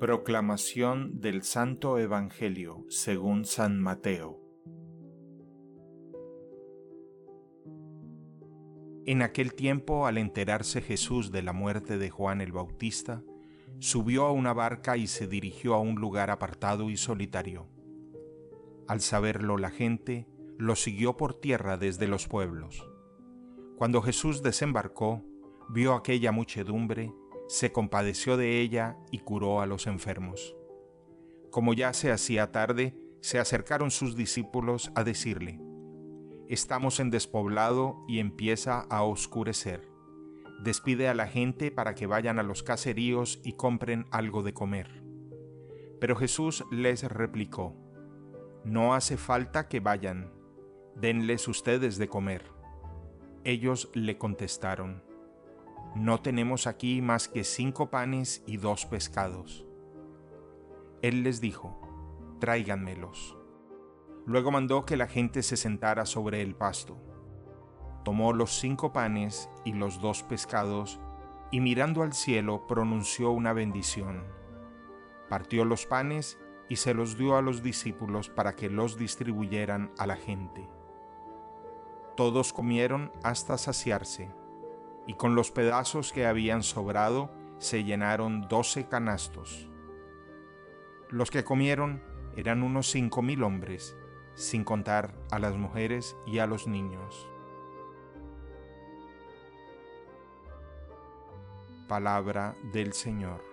Proclamación del Santo Evangelio según San Mateo. En aquel tiempo, al enterarse Jesús de la muerte de Juan el Bautista, subió a una barca y se dirigió a un lugar apartado y solitario. Al saberlo la gente, lo siguió por tierra desde los pueblos. Cuando Jesús desembarcó, vio aquella muchedumbre se compadeció de ella y curó a los enfermos. Como ya se hacía tarde, se acercaron sus discípulos a decirle, Estamos en despoblado y empieza a oscurecer. Despide a la gente para que vayan a los caseríos y compren algo de comer. Pero Jesús les replicó, No hace falta que vayan, denles ustedes de comer. Ellos le contestaron, no tenemos aquí más que cinco panes y dos pescados. Él les dijo, tráiganmelos. Luego mandó que la gente se sentara sobre el pasto. Tomó los cinco panes y los dos pescados, y mirando al cielo pronunció una bendición. Partió los panes y se los dio a los discípulos para que los distribuyeran a la gente. Todos comieron hasta saciarse y con los pedazos que habían sobrado se llenaron doce canastos. Los que comieron eran unos cinco mil hombres, sin contar a las mujeres y a los niños. Palabra del Señor.